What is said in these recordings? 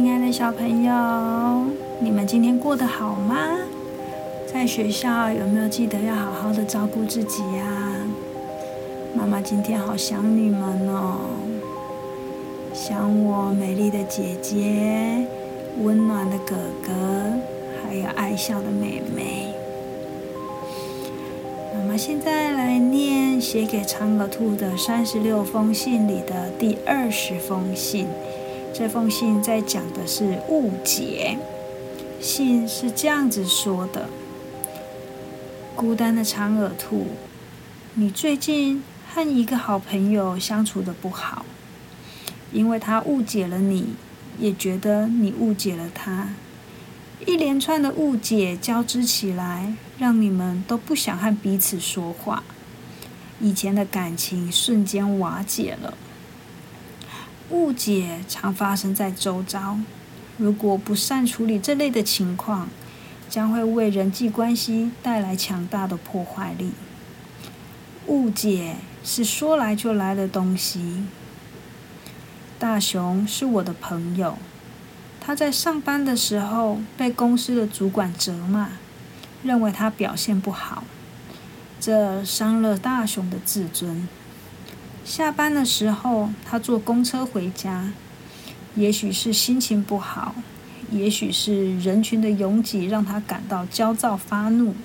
亲爱的小朋友，你们今天过得好吗？在学校有没有记得要好好的照顾自己呀？妈妈今天好想你们哦，想我美丽的姐姐、温暖的哥哥，还有爱笑的妹妹。妈妈现在来念写给长耳兔的三十六封信里的第二十封信。这封信在讲的是误解。信是这样子说的：“孤单的长耳兔，你最近和一个好朋友相处的不好，因为他误解了你，也觉得你误解了他，一连串的误解交织起来，让你们都不想和彼此说话，以前的感情瞬间瓦解了。”误解常发生在周遭，如果不善处理这类的情况，将会为人际关系带来强大的破坏力。误解是说来就来的东西。大雄是我的朋友，他在上班的时候被公司的主管责骂，认为他表现不好，这伤了大雄的自尊。下班的时候，他坐公车回家，也许是心情不好，也许是人群的拥挤让他感到焦躁发怒。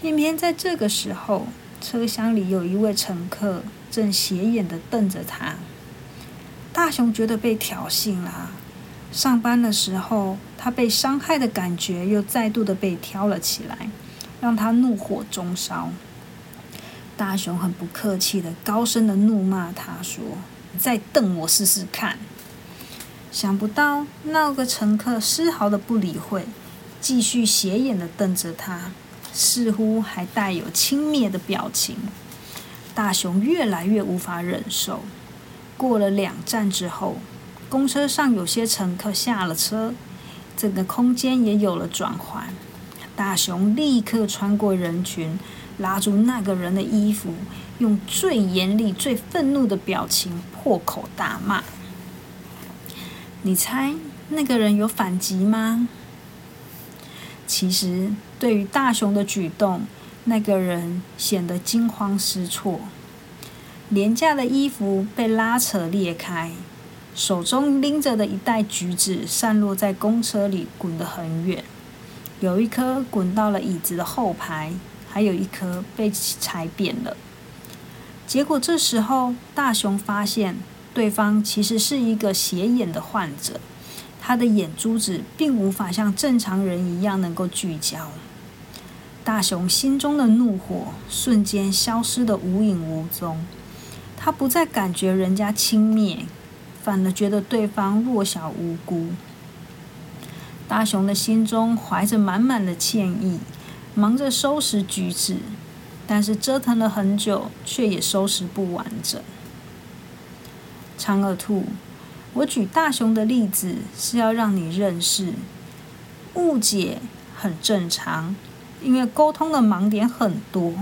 偏偏在这个时候，车厢里有一位乘客正斜眼的瞪着他。大雄觉得被挑衅了。上班的时候，他被伤害的感觉又再度的被挑了起来，让他怒火中烧。大雄很不客气的高声的怒骂他说：“你再瞪我试试看！”想不到那个乘客丝毫的不理会，继续斜眼的瞪着他，似乎还带有轻蔑的表情。大雄越来越无法忍受。过了两站之后，公车上有些乘客下了车，整个空间也有了转换。大雄立刻穿过人群。拉住那个人的衣服，用最严厉、最愤怒的表情破口大骂。你猜那个人有反击吗？其实，对于大雄的举动，那个人显得惊慌失措。廉价的衣服被拉扯裂开，手中拎着的一袋橘子散落在公车里，滚得很远。有一颗滚到了椅子的后排。还有一颗被踩扁了。结果这时候，大雄发现对方其实是一个斜眼的患者，他的眼珠子并无法像正常人一样能够聚焦。大雄心中的怒火瞬间消失的无影无踪，他不再感觉人家轻蔑，反而觉得对方弱小无辜。大雄的心中怀着满满的歉意。忙着收拾橘子，但是折腾了很久，却也收拾不完整。长耳兔，我举大雄的例子是要让你认识，误解很正常，因为沟通的盲点很多。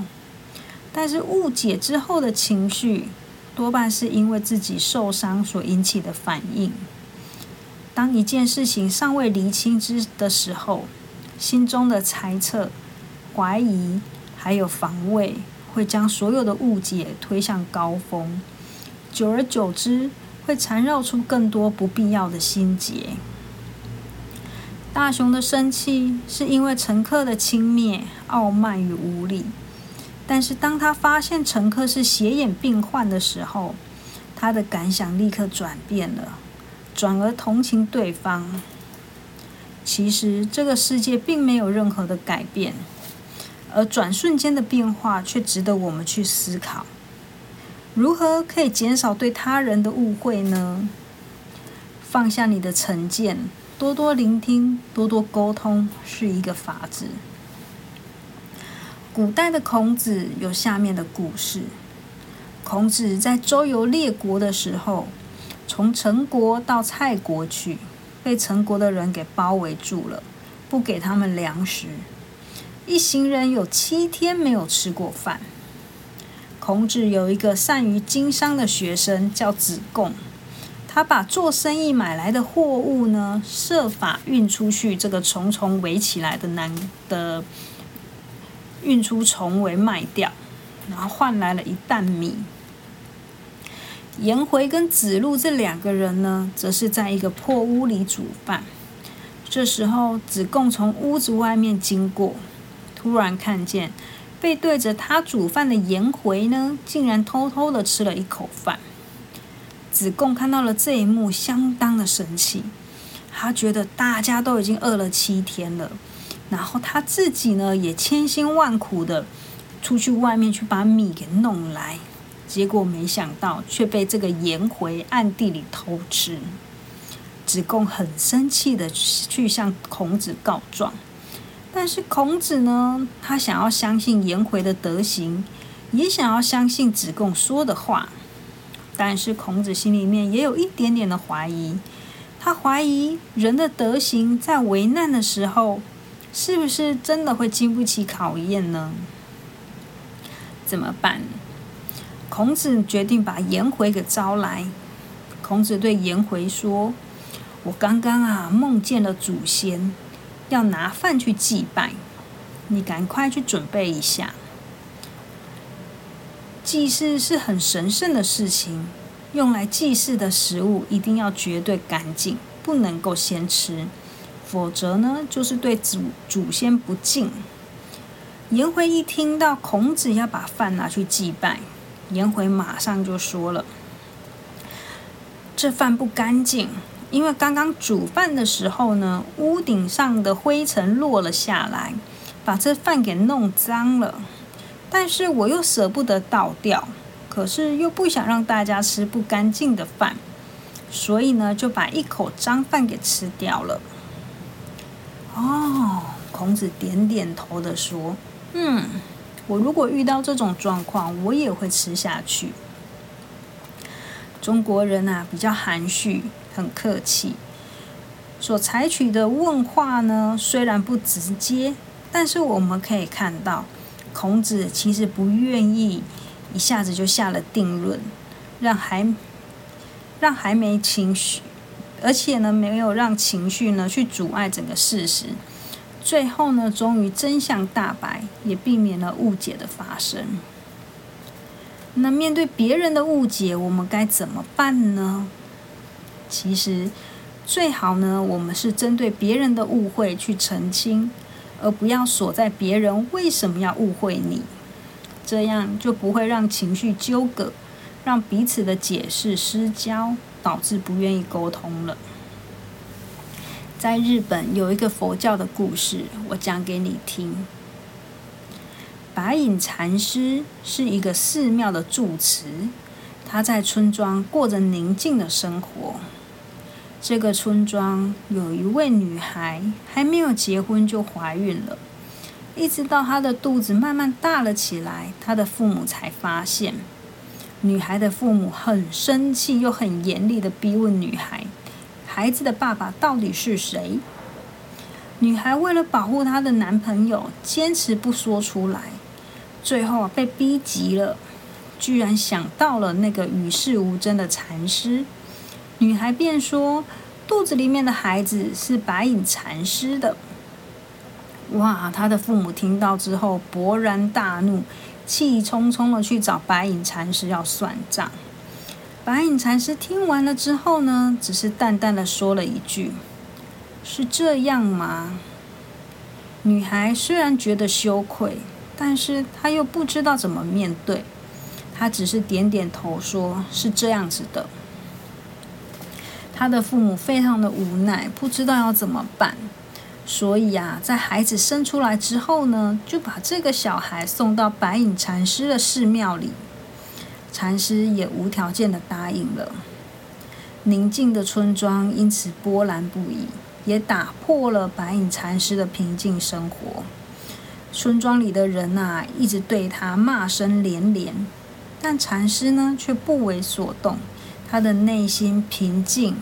但是误解之后的情绪，多半是因为自己受伤所引起的反应。当一件事情尚未厘清之的时候，心中的猜测。怀疑还有防卫，会将所有的误解推向高峰，久而久之，会缠绕出更多不必要的心结。大雄的生气是因为乘客的轻蔑、傲慢与无礼，但是当他发现乘客是斜眼病患的时候，他的感想立刻转变了，转而同情对方。其实这个世界并没有任何的改变。而转瞬间的变化却值得我们去思考：如何可以减少对他人的误会呢？放下你的成见，多多聆听，多多沟通，是一个法子。古代的孔子有下面的故事：孔子在周游列国的时候，从陈国到蔡国去，被陈国的人给包围住了，不给他们粮食。一行人有七天没有吃过饭。孔子有一个善于经商的学生，叫子贡。他把做生意买来的货物呢，设法运出去，这个重重围起来的难的运出重围卖掉，然后换来了一担米。颜回跟子路这两个人呢，则是在一个破屋里煮饭。这时候，子贡从屋子外面经过，突然看见背对着他煮饭的颜回呢，竟然偷偷的吃了一口饭。子贡看到了这一幕，相当的生气。他觉得大家都已经饿了七天了，然后他自己呢也千辛万苦的出去外面去把米给弄来，结果没想到却被这个颜回暗地里偷吃。子贡很生气的去向孔子告状，但是孔子呢，他想要相信颜回的德行，也想要相信子贡说的话。但是孔子心里面也有一点点的怀疑，他怀疑人的德行在危难的时候，是不是真的会经不起考验呢？怎么办？孔子决定把颜回给招来。孔子对颜回说：“我刚刚啊梦见了祖先，要拿饭去祭拜，你赶快去准备一下。”祭祀是很神圣的事情，用来祭祀的食物一定要绝对干净，不能够先吃，否则呢就是对祖祖先不敬。颜回一听到孔子要把饭拿去祭拜，颜回马上就说了：“这饭不干净，因为刚刚煮饭的时候呢，屋顶上的灰尘落了下来，把这饭给弄脏了。”但是我又舍不得倒掉，可是又不想让大家吃不干净的饭，所以呢，就把一口脏饭给吃掉了。哦，孔子点点头的说：“嗯，我如果遇到这种状况，我也会吃下去。”中国人啊，比较含蓄，很客气，所采取的问话呢，虽然不直接，但是我们可以看到。孔子其实不愿意一下子就下了定论，让还让还没情绪，而且呢没有让情绪呢去阻碍整个事实，最后呢终于真相大白，也避免了误解的发生。那面对别人的误解，我们该怎么办呢？其实最好呢，我们是针对别人的误会去澄清。而不要锁在别人为什么要误会你，这样就不会让情绪纠葛，让彼此的解释失焦，导致不愿意沟通了。在日本有一个佛教的故事，我讲给你听。白隐禅师是一个寺庙的住持，他在村庄过着宁静的生活。这个村庄有一位女孩，还没有结婚就怀孕了，一直到她的肚子慢慢大了起来，她的父母才发现。女孩的父母很生气，又很严厉的逼问女孩：“孩子的爸爸到底是谁？”女孩为了保护她的男朋友，坚持不说出来，最后被逼急了，居然想到了那个与世无争的禅师。女孩便说：“肚子里面的孩子是白影禅师的。”哇！她的父母听到之后勃然大怒，气冲冲的去找白影禅师要算账。白影禅师听完了之后呢，只是淡淡的说了一句：“是这样吗？”女孩虽然觉得羞愧，但是她又不知道怎么面对，他只是点点头，说是这样子的。他的父母非常的无奈，不知道要怎么办，所以啊，在孩子生出来之后呢，就把这个小孩送到白隐禅师的寺庙里，禅师也无条件的答应了。宁静的村庄因此波澜不已，也打破了白隐禅师的平静生活。村庄里的人呐，一直对他骂声连连，但禅师呢，却不为所动。他的内心平静，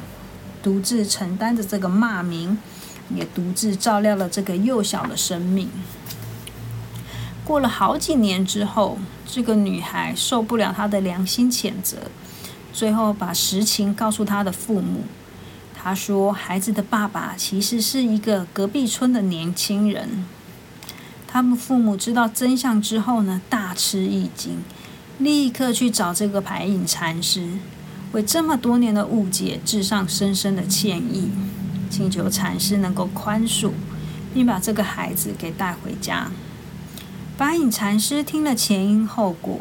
独自承担着这个骂名，也独自照料了这个幼小的生命。过了好几年之后，这个女孩受不了他的良心谴责，最后把实情告诉他的父母。他说：“孩子的爸爸其实是一个隔壁村的年轻人。”他们父母知道真相之后呢，大吃一惊，立刻去找这个白隐禅师，为这么多年的误解致上深深的歉意，请求禅师能够宽恕，并把这个孩子给带回家。白隐禅师听了前因后果，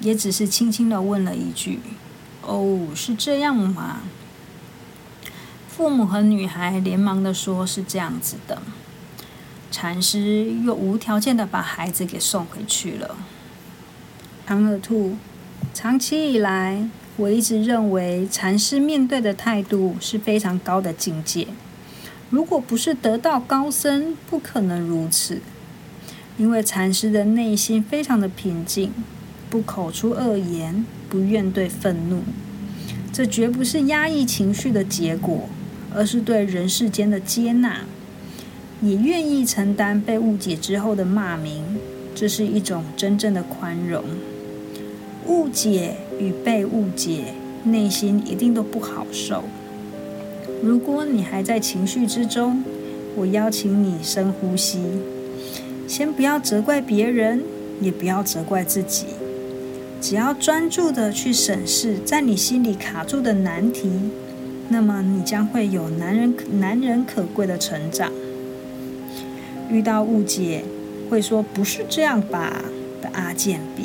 也只是轻轻的问了一句：“哦，是这样吗？”父母和女孩连忙的说：“是这样子的。”禅师又无条件的把孩子给送回去了。长耳兔，长期以来，我一直认为禅师面对的态度是非常高的境界。如果不是得道高僧，不可能如此。因为禅师的内心非常的平静，不口出恶言，不怨对愤怒，这绝不是压抑情绪的结果。而是对人世间的接纳，也愿意承担被误解之后的骂名，这是一种真正的宽容。误解与被误解，内心一定都不好受。如果你还在情绪之中，我邀请你深呼吸，先不要责怪别人，也不要责怪自己，只要专注的去审视在你心里卡住的难题。那么你将会有男人男人可贵的成长。遇到误解，会说不是这样吧的阿健比。